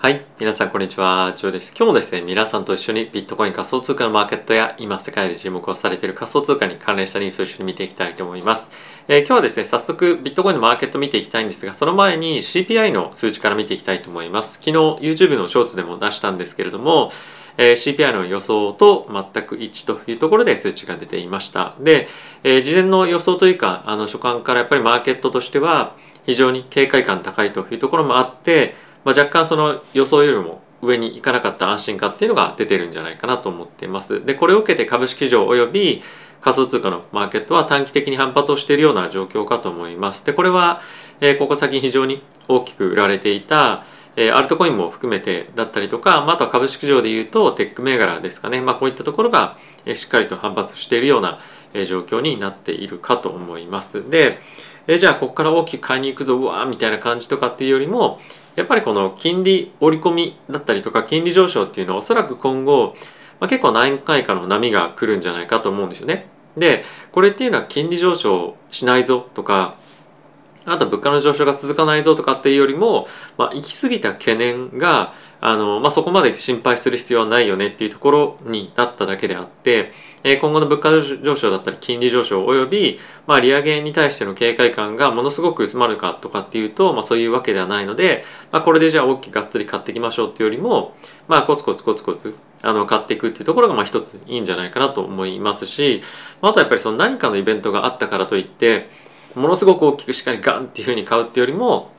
はい。皆さん、こんにちは。ジョーです。今日もですね、皆さんと一緒にビットコイン仮想通貨のマーケットや、今世界で注目をされている仮想通貨に関連したニュースを一緒に見ていきたいと思います。えー、今日はですね、早速ビットコインのマーケット見ていきたいんですが、その前に CPI の数値から見ていきたいと思います。昨日 YouTube のショーツでも出したんですけれども、え、CPI の予想と全く一致というところで数値が出ていました。で、えー、事前の予想というか、あの、所感からやっぱりマーケットとしては、非常に警戒感高いというところもあって、まあ、若干その予想よりも上に行かなかった安心感っていうのが出てるんじゃないかなと思っています。で、これを受けて株式上及び仮想通貨のマーケットは短期的に反発をしているような状況かと思います。で、これは、えー、ここ最近非常に大きく売られていた、えー、アルトコインも含めてだったりとか、まあ、あとは株式上で言うとテック銘柄ですかね。まあ、こういったところが、えー、しっかりと反発しているような、えー、状況になっているかと思います。で、えー、じゃあここから大きく買いに行くぞ、うわーみたいな感じとかっていうよりも、やっぱりこの金利織り込みだったりとか金利上昇っていうのはおそらく今後、まあ、結構何回かの波が来るんじゃないかと思うんですよね。でこれっていうのは金利上昇しないぞとかあと物価の上昇が続かないぞとかっていうよりも、まあ、行き過ぎた懸念があの、まあ、そこまで心配する必要はないよねっていうところになっただけであってえ今後の物価上昇だったり金利上昇及び、まあ、利上げに対しての警戒感がものすごく薄まるかとかっていうと、まあ、そういうわけではないので、まあ、これでじゃあ大きくがっつり買っていきましょうっていうよりも、まあ、コツコツコツコツあの買っていくっていうところがまあ一ついいんじゃないかなと思いますしまあとはやっぱりその何かのイベントがあったからといってものすごく大きくしっかりガンっていうふうに買うっていうよりも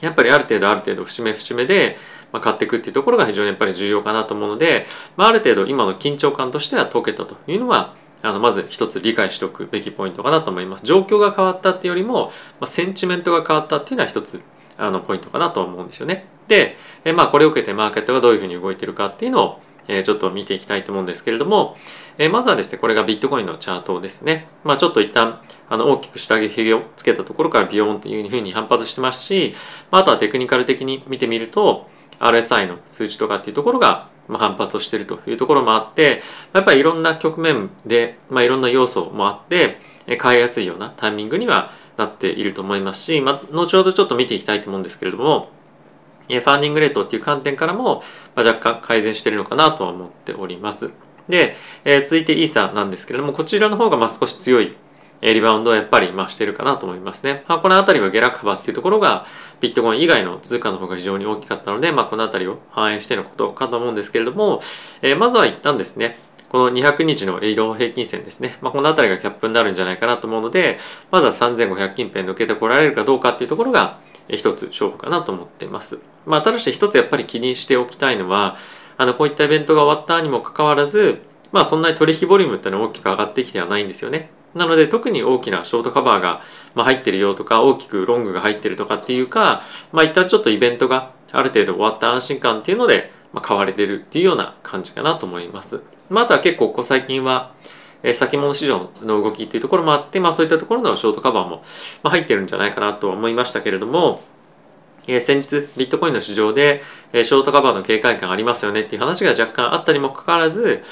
やっぱりある程度ある程度節目節目で、買っていくっていうところが非常にやっぱり重要かなと思うので、まあ、ある程度今の緊張感としては解けたというのはあのまず一つ理解しておくべきポイントかなと思います。状況が変わったっていうよりも、まあ、センチメントが変わったっていうのは一つあのポイントかなと思うんですよね。で、えまあこれを受けてマーケットがどういうふうに動いてるかっていうのをえちょっと見ていきたいと思うんですけれども、えまずはですね、これがビットコインのチャートですね。まあちょっと一旦あの大きく下げをつけたところからビヨーンというふうに反発してますし、まあ、あとはテクニカル的に見てみると、RSI の数値とかっていうところがま反発をしているというところもあってやっぱりいろんな局面で、まあ、いろんな要素もあって買いやすいようなタイミングにはなっていると思いますし、まあ、後ほどちょっと見ていきたいと思うんですけれどもファンディングレートっていう観点からも、ま、若干改善してるのかなとは思っております。で、え、続いてイーサなんですけれどもこちらの方がまあ少し強いリバウンドはやっぱり増してるかなと思いますね。まあ、この辺りは下落幅っていうところがビットコイン以外の通貨の方が非常に大きかったので、まあ、この辺りを反映してのことかと思うんですけれども、え、まずは一旦ですね、この200日の移動平均線ですね。まあ、この辺りがキャップになるんじゃないかなと思うので、まずは3500近辺抜けてこられるかどうかっていうところが一つ勝負かなと思ってます。まあ、ただし一つやっぱり気にしておきたいのは、あの、こういったイベントが終わったにもかかわらず、まあそんなに取引ボリュームってのは大きく上がってきてはないんですよね。なので特に大きなショートカバーが入ってるよとか大きくロングが入ってるとかっていうか、まあ一旦ちょっとイベントがある程度終わった安心感っていうので、まあ、買われてるっていうような感じかなと思います。まあ、あとは結構ここ最近は、え先物市場の動きっていうところもあって、まあそういったところのショートカバーもま入ってるんじゃないかなと思いましたけれども、え先日ビットコインの市場で、えショートカバーの警戒感ありますよねっていう話が若干あったにもかかわらず、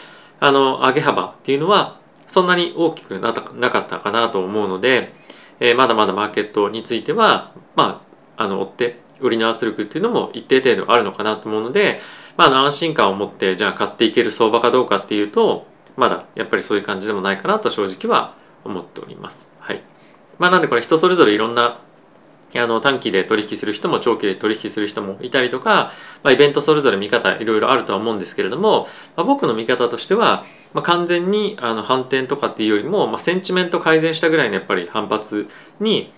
あの、上げ幅っていうのはそんなに大きくなかったかなと思うので、え、まだまだマーケットについては、まあ、あの追って売りの圧力っていうのも一定程度あるのかなと思うので、まあ、安心感を持ってじゃあ買っていける相場かどうかっていうとまだやっぱりそういう感じでもないかなと正直は思っております。はいまあ、なんでこれ人それぞれいろんなあの短期で取引する人も長期で取引する人もいたりとか、まあ、イベントそれぞれ見方いろいろあるとは思うんですけれども、まあ、僕の見方としては、まあ、完全にあの反転とかっていうよりも、まあ、センチメント改善したぐらいのやっぱり反発に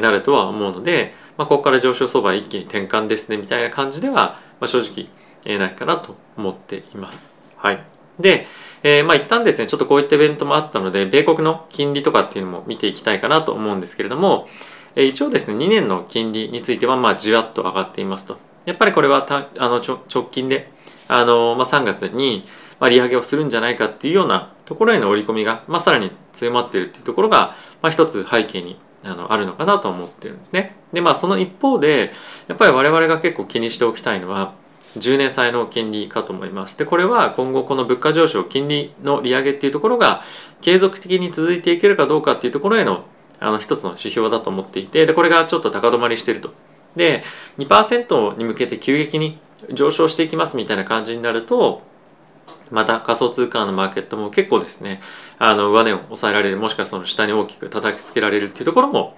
なるとは思うので、まあ、ここから上昇相場一気に転換ですねみたいな感じでは、まあ、正直ないかなと思っています。はい、で、えー、まあ一旦ですねちょっとこういったイベントもあったので米国の金利とかっていうのも見ていきたいかなと思うんですけれども、えー、一応ですね2年の金利についてはまあじわっと上がっていますと。やっぱりこれはたあの直近であの、まあ、3月にまあ、利上げをするんじゃないかっていうようなところへの織り込みが、まあ、さらに強まっているっていうところが、まあ、一つ背景にあのあるのかなと思ってるんですね。でまあその一方でやっぱり我々が結構気にしておきたいのは10年債の金利かと思います。でこれは今後この物価上昇金利の利上げっていうところが継続的に続いていけるかどうかっていうところへのあの一つの指標だと思っていてでこれがちょっと高止まりしてると。で2%に向けて急激に上昇していきますみたいな感じになるとまた仮想通貨のマーケットも結構ですねあの上値を抑えられるもしくはその下に大きく叩きつけられるっていうところも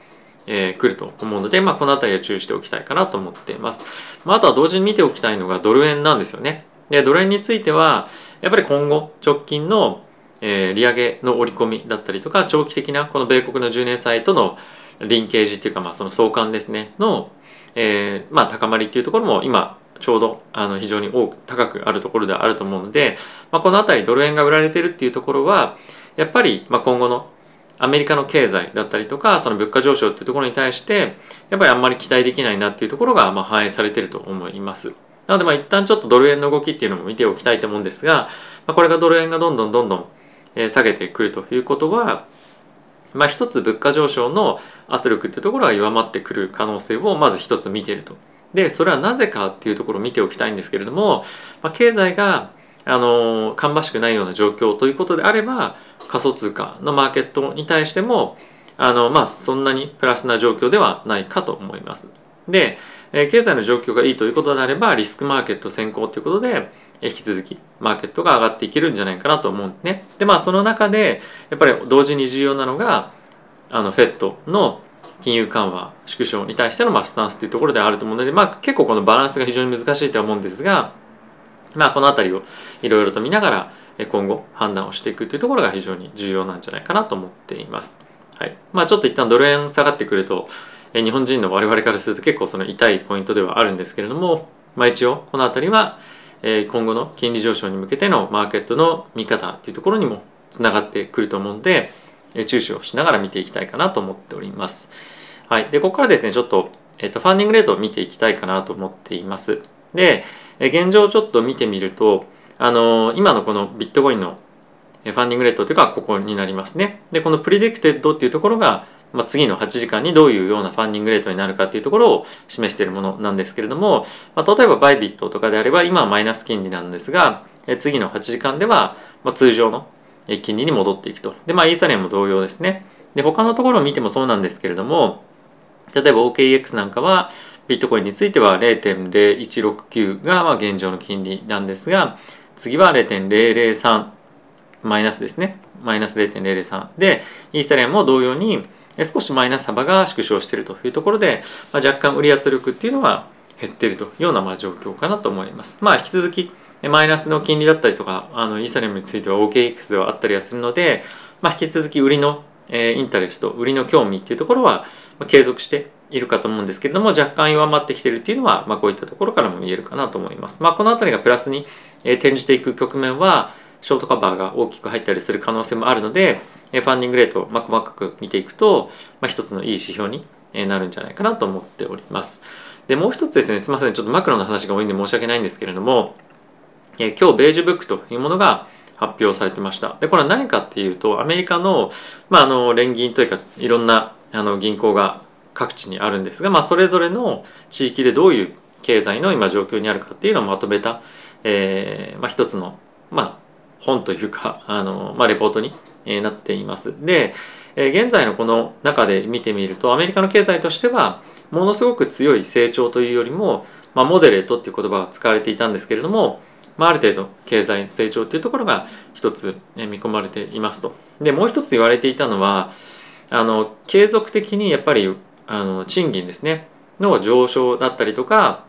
えー、来ると思うので、まあ、この辺りは注意しておきたいかなと思っています。まあ、あとは同時に見ておきたいのがドル円なんですよね。で、ドル円については、やっぱり今後、直近の、えー、利上げの織り込みだったりとか、長期的なこの米国の10年債とのリンケージっていうか、まあ、その相関ですね、の、えー、まあ、高まりっていうところも今、ちょうどあの非常に多く高くあるところではあると思うので、まあ、この辺りドル円が売られてるっていうところはやっぱりまあ今後のアメリカの経済だったりとかその物価上昇っていうところに対してやっぱりあんまり期待できないなっていうところがまあ反映されてると思います。なのでまあ一旦ちょっとドル円の動きっていうのも見ておきたいと思うんですが、まあ、これがドル円がどんどんどんどん下げてくるということはまあ一つ物価上昇の圧力っていうところが弱まってくる可能性をまず一つ見ていると。でそれはなぜかっていうところを見ておきたいんですけれども、まあ、経済があの芳しくないような状況ということであれば仮想通貨のマーケットに対してもあの、まあ、そんなにプラスな状況ではないかと思います。で、え経済の状況がいいということであればリスクマーケット先行ということで、引き続きマーケットが上がっていけるんじゃないかなと思うんですね。でまあその中でやっぱり同時に重要なのがあの FED の金融緩和縮小に対してのまあスタンスというところであると思うので、まあ、結構このバランスが非常に難しいとは思うんですが、まあ、この辺りをいろいろと見ながら今後判断をしていくというところが非常に重要なんじゃないかなと思っています。はいまあ、ちょっと一旦ドル円下がってくると日本人の我々からすると結構その痛いポイントではあるんですけれども、まあ、一応この辺りは今後の金利上昇に向けてのマーケットの見方というところにもつながってくると思うので注視をしながら見ていきたいかなと思っております。はい。で、ここからですね、ちょっと、えっと、ファンディングレートを見ていきたいかなと思っています。で、現状ちょっと見てみると、あの今のこのビットコインのファンディングレートというかここになりますね。で、この predicted っていうところが、まあ、次の8時間にどういうようなファンディングレートになるかっていうところを示しているものなんですけれども、まあ、例えばバイビットとかであれば今はマイナス金利なんですが、え次の8時間では、まあ通常の金利に戻っていくと。で、まあイーサリアムも同様ですね。で、他のところを見てもそうなんですけれども、例えば OKEX なんかはビットコインについては0.0169がまあ現状の金利なんですが次は0.003マイナスですね。マイナス0.003でイーサリアムも同様に少しマイナス幅が縮小しているというところで、まあ、若干売り圧力っていうのは減っているというようなまあ状況かなと思います。まあ引き続きマイナスの金利だったりとかあのイーサリアムについては OKX ではあったりはするので、まあ、引き続き売りのえインタレスト売りの興味っていうところは、継続しているかと思うんですけれども若干弱まってきてるっていうのは、まあ、こういったところからも見えるかなと思います。まあ、この辺りがプラスに、え転じていく局面はショートカバーが大きく入ったりする可能性もあるので、えファンディングレートを、ま細かく見ていくと、まあ、一つのいい指標になるんじゃないかなと思っております。でもう一つですねすみませんちょっとマクロの話が多いんで申し訳ないんですけれども、え今日ベージュブックというものが発表されてました。で、これは何かっていうと、アメリカの、まあ、あの、連銀というか、いろんな、あの、銀行が各地にあるんですが、まあ、それぞれの地域でどういう経済の今状況にあるかっていうのをまとめた、えー、まあ、一つの、まあ、本というか、あの、まあ、レポートになっています。でえ、現在のこの中で見てみると、アメリカの経済としては、ものすごく強い成長というよりも、まあ、モデレートっていう言葉が使われていたんですけれども、まあ、ある程度経済成長っていうところが一つ見込まれていますと。でもう一つ言われていたのはあの継続的にやっぱりあの賃金ですねの上昇だったりとか、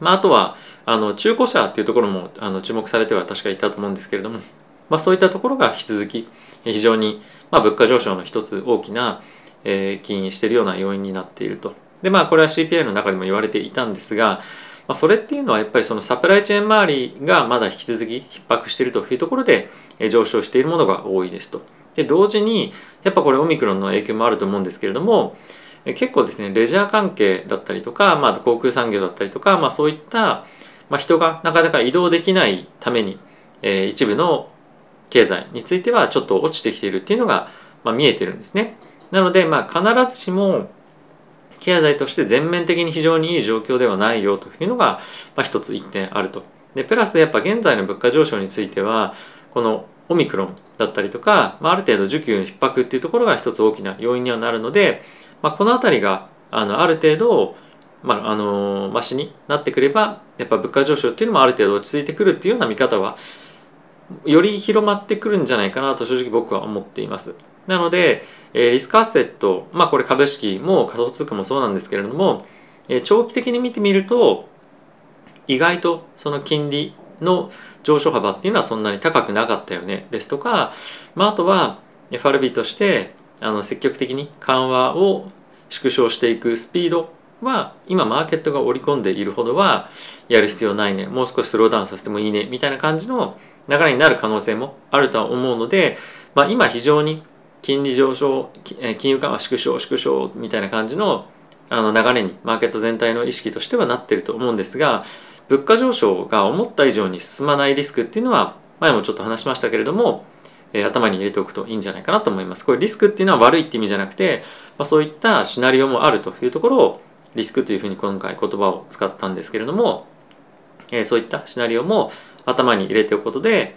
まあ、あとはあの中古車っていうところもあの注目されては確かいたと思うんですけれども、まあ、そういったところが引き続き非常に、まあ、物価上昇の一つ大きな、えー、起因しているような要因になっていると。でまあこれは CPI の中でも言われていたんですがまあ、それっていうのはやっぱりそのサプライチェーン周りがまだ引き続き逼迫しているというところで上昇しているものが多いですと。で同時にやっぱこれオミクロンの影響もあると思うんですけれども結構ですねレジャー関係だったりとか、まあ、航空産業だったりとか、まあ、そういった、まあ、人がなかなか移動できないために、えー、一部の経済についてはちょっと落ちてきているっていうのが、まあ、見えてるんですね。なので、まあ、必ずしも経済として全面的に非常にいい状況ではないよというのが、まあ、一つ一点あると。でプラスやっぱ現在の物価上昇についてはこのオミクロンだったりとか、まあ、ある程度需給の逼迫っていうところが一つ大きな要因にはなるので、まあ、この辺りがあのある程度まあ、あのマシになってくればやっぱ物価上昇っていうのもある程度落ち着いてくるっていうような見方はより広まってくるんじゃないかなと正直僕は思っています。なので、えリスクアセット、まあこれ株式も仮想通貨もそうなんですけれども、え長期的に見てみると意外とその金利の上昇幅っていうのはそんなに高くなかったよねですとか、まあ、あとは FRB としてあの積極的に緩和を縮小していくスピードは今マーケットが織り込んでいるほどはやる必要ないね。もう少しスローダウンさせてもいいねみたいな感じの流れになる可能性もあるとは思うので、まあ、今非常に金利上昇金融緩和縮小縮小みたいな感じのあの流れにマーケット全体の意識としてはなってると思うんですが物価上昇が思った以上に進まないリスクっていうのは前もちょっと話しましたけれども、え、頭に入れておくといいんじゃないかなと思います。これリスクっていうのは悪いって意味じゃなくて、まあ、そういったシナリオもあるというところをリスクというふうに今回言葉を使ったんですけれども、え、そういったシナリオも頭に入れておくことで、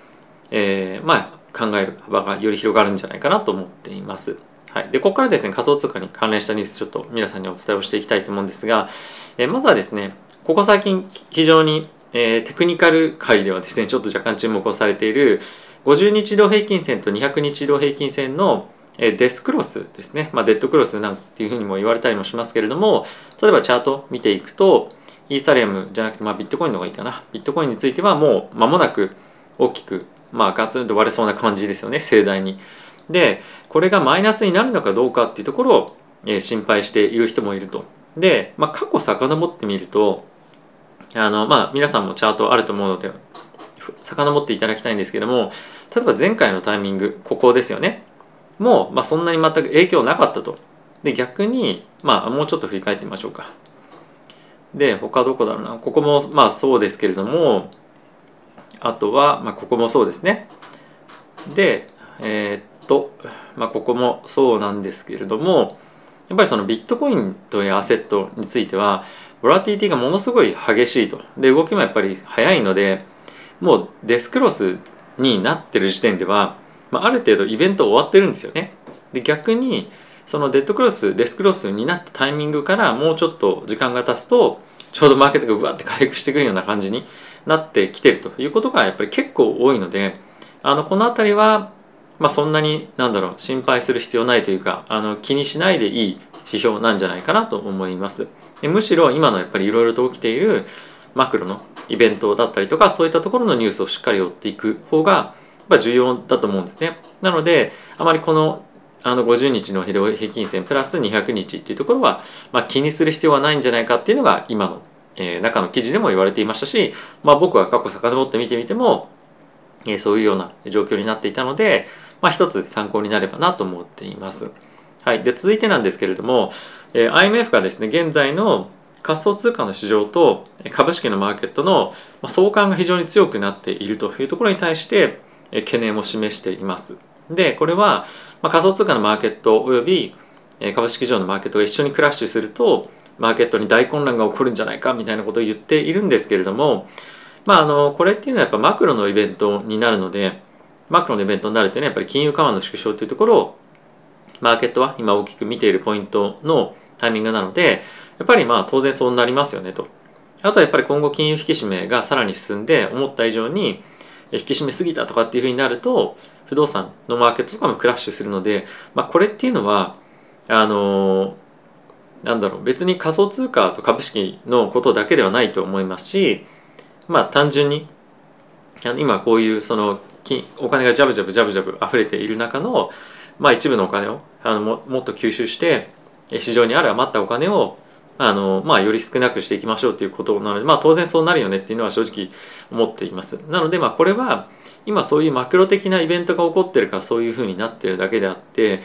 えー、まあ考える幅がより広がるんじゃないかなと思っています。はい、でここからですね仮想通貨に関連したニュースちょっと皆さんにお伝えをしていきたいと思うんですが、えー、まずはですねここ最近非常に、えー、テクニカル界ではですねちょっと若干注目をされている50日移動平均線と200日移動平均線のデスクロスですね、まあ、デッドクロスなんていうふうにも言われたりもしますけれども例えばチャート見ていくとイーサリアムじゃなくて、まあ、ビットコインの方がいいかなビットコインについてはもう間もなく大きく、まあ、ガツンと割れそうな感じですよね盛大に。でこれがマイナスになるのかどうかっていうところを、えー、心配している人もいると。で、まあ、過去遡ってみるとあの、まあ、皆さんもチャートあると思うので遡っていただきたいんですけども例えば前回のタイミングここですよねもう、まあ、そんなに全く影響なかったと。で逆に、まあ、もうちょっと振り返ってみましょうか。で他どこだろうなここもまあそうですけれどもあとは、まあ、ここもそうですね。でえー、っと、まあ、ここもそうなんですけれどもやっぱりそのビットコインというアセットについてはボラティティがものすごい激しいとで動きもやっぱり速いのでもうデスクロスになってる時点では、まあ、ある程度イベント終わってるんですよね。で逆にそのデッドクロスデスクロスになったタイミングからもうちょっと時間が経つとちょうどマーケットがうわって回復してくるような感じになってきてるということがやっぱり結構多いのであのこの辺りはまあ、そんなになんだろう心配する必要ないというかあの気にしないでいい指標なんじゃないかなと思います。むしろ今のやっぱりいろいろと起きているマクロのイベントだったりとかそういったところのニュースをしっかり追っていく方がやっぱ重要だと思うんですねなのであまりこのあの50日の平均線プラス200日っていうところは、まあ、気にする必要はないんじゃないかっていうのが今の、えー、中の記事でも言われていましたし、まあ、僕は過去遡って見てみても、えー、そういうような状況になっていたので、まあ、一つ参考になればなと思っています。はい、で続いてなんですけれども、えー、IMF がですね現在の仮想通貨の市場と株式のマーケットの相関が非常に強くなっているというところに対して懸念を示しています。でこれは仮想通貨のマーケットおよび株式市場のマーケットが一緒にクラッシュするとマーケットに大混乱が起こるんじゃないかみたいなことを言っているんですけれどもまああのこれっていうのはやっぱマクロのイベントになるのでマクロのイベントになるというのはやっぱり金融緩和の縮小というところをマーケットは今大きく見ているポイントのタイミングなのでやっぱりまあ当然そうなりますよねと。あとはやっぱり今後金融引き締めがさらに進んで思った以上に引き締めすぎたとかっていうふうになると不動産のマーケットとかもクラッシュするので、まあ、これっていうのはあのなんだろう別に仮想通貨と株式のことだけではないと思いますしまあ単純に今こういうそのお金がジャブジャブジャブジャブ溢れている中の、まあ、一部のお金をあのももっと吸収して市場にある余ったお金をあの、まあ、より少なくしていきましょうということなので、まあ、当然そうなるよねっていうのは正直思っています。なので、まあ、これは今そういうマクロ的なイベントが起こってるからそういうふうになってるだけであって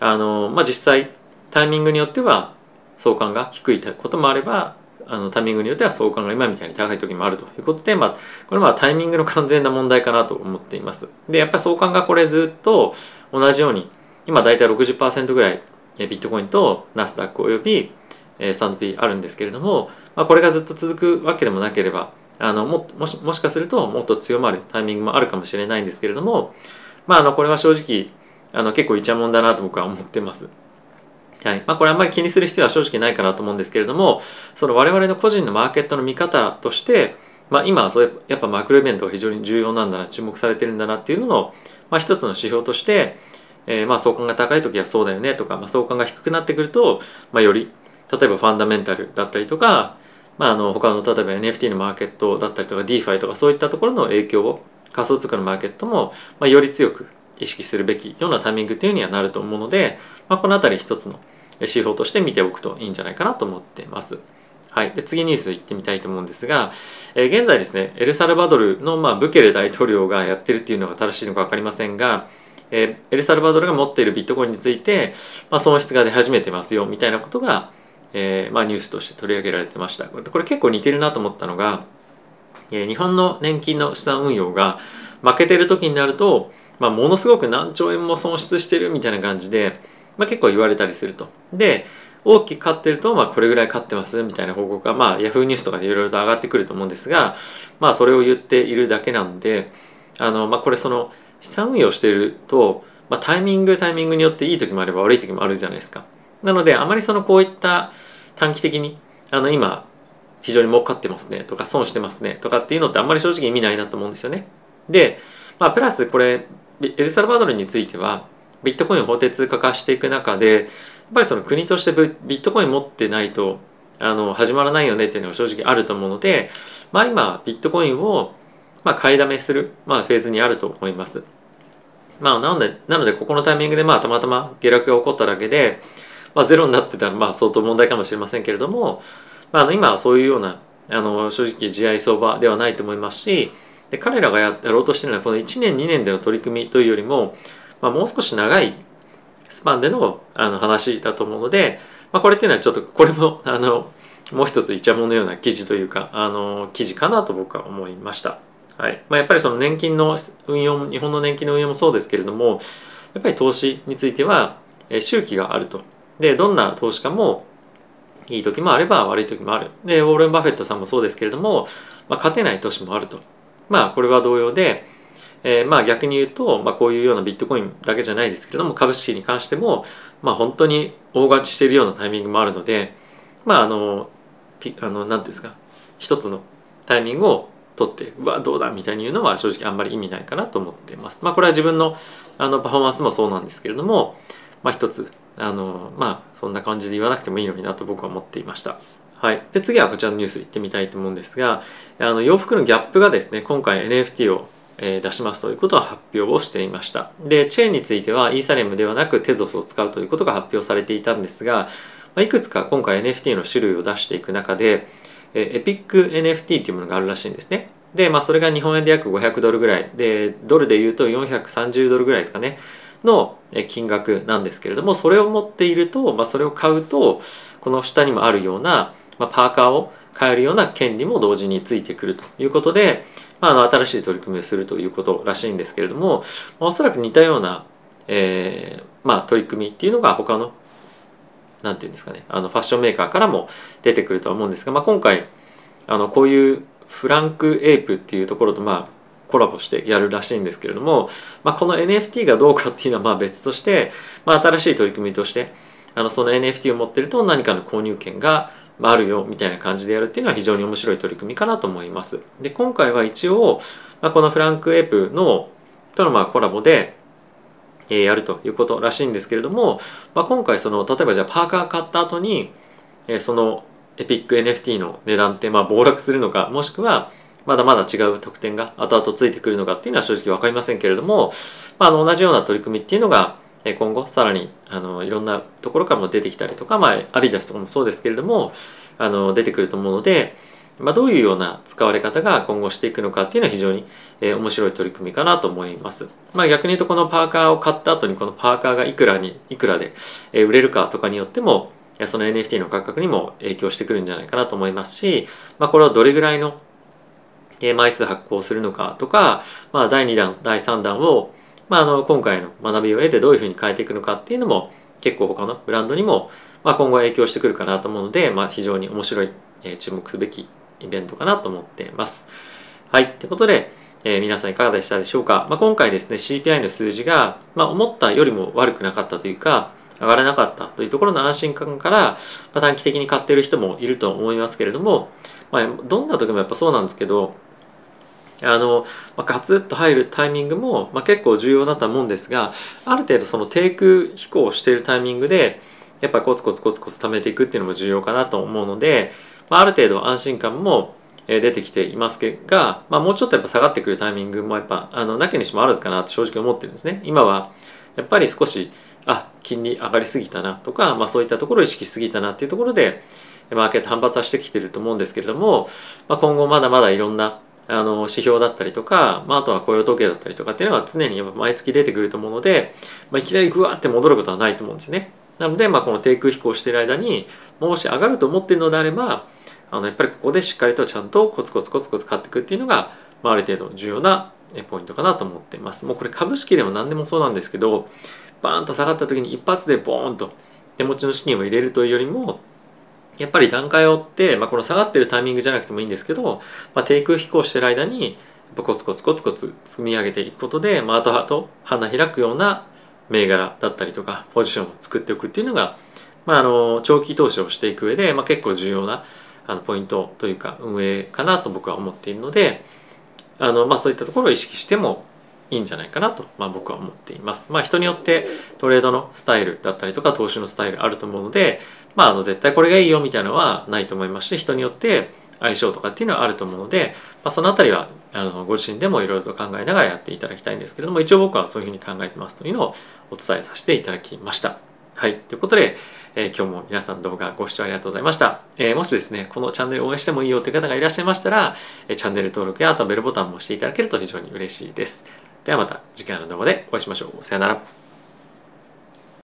あの、まあ、実際タイミングによっては相関が低いこともあればあのタイミングによっては相関が今みたいに高い時もあるということで、まあ、これはタイミングの完全な問題かなと思っています。で、やっぱり相関がこれずっと同じように、今大体60%ぐらいビットコインとナスダックおよびスタンド P あるんですけれども、まあ、これがずっと続くわけでもなければ、あのももしもしかするともっと強まるタイミングもあるかもしれないんですけれども、まあ、あのこれは正直あの結構イチャモンだなと僕は思ってます。はいまあ、これあんまり気にする必要は正直ないかなと思うんですけれどもその我々の個人のマーケットの見方として、まあ、今それやっぱマクロイベントが非常に重要なんだな注目されてるんだなっていうのの、まあ、一つの指標として、えー、まあ相関が高い時はそうだよねとか、まあ、相関が低くなってくると、まあ、より例えばファンダメンタルだったりとか、まあ、あの他の例えば NFT のマーケットだったりとか DeFi とかそういったところの影響を仮想通貨のマーケットも、まあ、より強く意識するべきようなタイミングっていうにはなると思うので、まあ、この辺り一つの指標として見ておくといいんじゃないかなと思っています。はい、で次ニュースいってみたいと思うんですが、えー、現在ですねエルサルバドルの、まあ、ブケレ大統領がやってるっていうのが正しいのか分かりませんが、えー、エルサルバドルが持っているビットコインについて、まあ、損失が出始めてますよみたいなことが、えーまあ、ニュースとして取り上げられてましたこれ結構似てるなと思ったのが、えー、日本の年金の資産運用が負けてる時になると、まあ、ものすごく何兆円も損失してるみたいな感じで、まあ、結構言われたりすると。で大きく勝ってると、まあ、これぐらい勝ってますみたいな報告が、まあ、ヤフーニュースとかでいろいろと上がってくると思うんですが、まあ、それを言っているだけなんで、あの、まあ、これその、資産運用してると、まあ、タイミングタイミングによっていい時もあれば悪い時もあるじゃないですか。なので、あまりそのこういった短期的に、あの、今、非常に儲かってますねとか、損してますねとかっていうのってあんまり正直意味ないなと思うんですよね。で、まあ、プラスこれ、エルサルバドルについては、ビットコインを法定通貨化していく中でやっ、ぱりその国としてビットコイン持ってないとあの始まらないよねっていうのが正直あると思うので、まあ、今ビットコインをまあ買いだめする、まあ、フェーズにあると思います。まあ、なのでなのでここのタイミングでまあたまたま下落が起こっただけで、まあ、ゼロになってたらまあ相当問題かもしれませんけれども、まあ、あの今はそういうようなあの正直地合い相場ではないと思いますしで彼らがやろうとしているのはこの1年2年での取り組みというよりも、まあ、もう少し長いスパンでのあの話だと思うので、まあ、これっていうのはちょっとこれもあのもう一つイチャモンのような記事というかあの記事かなと僕は思いました。はいまあ、やっぱりその年金の運用日本の年金の運用もそうですけれどもやっぱり投資については周期があると。でどんな投資家もいい時もあれば悪い時もある。でウォーレン・バフェットさんもそうですけれども、まあ、勝てない年もあると。まあこれは同様でえー、まあ逆に言うと、まあ、こういうようなビットコインだけじゃないですけれども株式に関しても、まあ、本当に大勝ちしているようなタイミングもあるのでまああのあの何ていうんですか一つのタイミングを取ってうわどうだみたいに言うのは正直あんまり意味ないかなと思っています。まあこれは自分のあのパフォーマンスもそうなんですけれども、まあ、一つあのまあそんな感じで言わなくてもいいのになと僕は思っていました。はい、で次はこちらのニュースいってみたいと思うんですがあの洋服のギャップがですね今回 NFT をえ出しますということは発表をしていました。で、チェーンについてはイーサレムではなくテゾスを使うということが発表されていたんですが、まいくつか今回 NFT の種類を出していく中で、えエピック NFT というものがあるらしいんですね。で、まあそれが日本円で約500ドルぐらい、で、ドルで言うと430ドルぐらいですかね、の金額なんですけれども、それを持っていると、まあそれを買うと、この下にもあるような、まあ、パーカーを買えるような権利も同時についてくるということで、まあ、あの新しい取り組みをするということらしいんですけれども、まあ、おそらく似たような、えーまあ、取り組みっていうのが他のなんていうんですかねあのファッションメーカーからも出てくるとは思うんですが、まあ、今回あのこういうフランク・エイプっていうところとまあコラボしてやるらしいんですけれども、まあ、この NFT がどうかっていうのはまあ別として、まあ、新しい取り組みとしてあのその NFT を持ってると何かの購入権があるよみたいな感じでやるっていうのは非常に面白い取り組みかなと思います。で今回は一応、まあ、このフランク・エープのとのまあコラボでやるということらしいんですけれども、まあ、今回その例えばじゃあパーカー買った後に、そのエピック NFT の値段ってまあ暴落するのかもしくはまだまだ違う特典が後々ついてくるのかっていうのは正直分かりませんけれども、まあ、あの同じような取り組みっていうのが今後さらにあのいろんなところからも出てきたりとか、まあ、アリダスとかもそうですけれどもあの出てくると思うので、まあ、どういうような使われ方が今後していくのかっていうのは非常に、えー、面白い取り組みかなと思います。まあ、逆に言うとこのパーカーを買った後にこのパーカーがいくらにいくらで売れるかとかによってもその NFT の価格にも影響してくるんじゃないかなと思いますし、まあ、これをどれぐらいの枚数発行するのかとか、まあ、第2弾第3弾をまあ、あの今回の学びを得てどういうふうに変えていくのかっていうのも結構他のブランドにも、まあ、今後影響してくるかなと思うので、まあ、非常に面白い、え、注目すべきイベントかなと思っています。はい。ということで、えー、皆さんいかがでしたでしょうか、まあ、今回ですね CPI の数字が、まあ、思ったよりも悪くなかったというか上がらなかったというところの安心感から、まあ、短期的に買っている人もいると思いますけれども、まあ、どんな時もやっぱそうなんですけどあの、まあ、ガツッと入るタイミングも、まあ、結構重要だと思うんですがある程度その低空飛行しているタイミングでやっぱりコツコツコツコツ貯めていくっていうのも重要かなと思うので、まあ、ある程度安心感も出てきていますが、まあ、もうちょっとやっぱ下がってくるタイミングもやっぱあのなきにしもあらずかなと正直思ってるんですね。今はやっぱり少しあ金利上がりすぎたなとか、まあ、そういったところを意識しすぎたなっていうところでマーケット反発はしてきてると思うんですけれども、まあ、今後まだまだいろんなあの指標だったりとか、まあ、あとは雇用統計だったりとかっていうのは常に毎月出てくると思うので、まあ、いきなりグワーって戻ることはないと思うんですね。なので、まあ、この低空飛行している間にもし上がると思っているのであればあのやっぱりここでしっかりとちゃんとコツコツコツコツ買っていくっていうのが、まあ、ある程度重要なポイントかなと思っています。もうこれ株式でも何でもそうなんですけどバーンと下がった時に一発でボーンと手持ちの資金を入れるというよりもやっぱり段階を追って、まあ、この下がってるタイミングじゃなくてもいいんですけど、まあ、低空飛行してる間にコツコツコツコツ積み上げていくことで、まあ、後々花開くような銘柄だったりとかポジションを作っておくっていうのが、まあ、あの長期投資をしていく上で、まあ、結構重要なあのポイントというか運営かなと僕は思っているのであの、まあ、そういったところを意識してもいいんじゃないかなと、まあ、僕は思っています。まあ、人によってトレードのスタイルだったりとか投資のスタイルあると思うので、まあ、あの絶対これがいいよみたいなのはないと思いますし人によって相性とかっていうのはあると思うので、まあ、そのあたりはあのご自身でもいろいろと考えながらやっていただきたいんですけれども一応僕はそういうふうに考えてますというのをお伝えさせていただきました。はい。ということで、えー、今日も皆さん動画ご視聴ありがとうございました。えー、もしですね、このチャンネル応援してもいいよという方がいらっしゃいましたら、えチャンネル登録やあとベルボタンも押していただけると非常に嬉しいです。ではまた次回の動画でお会いしましょう。さよなら。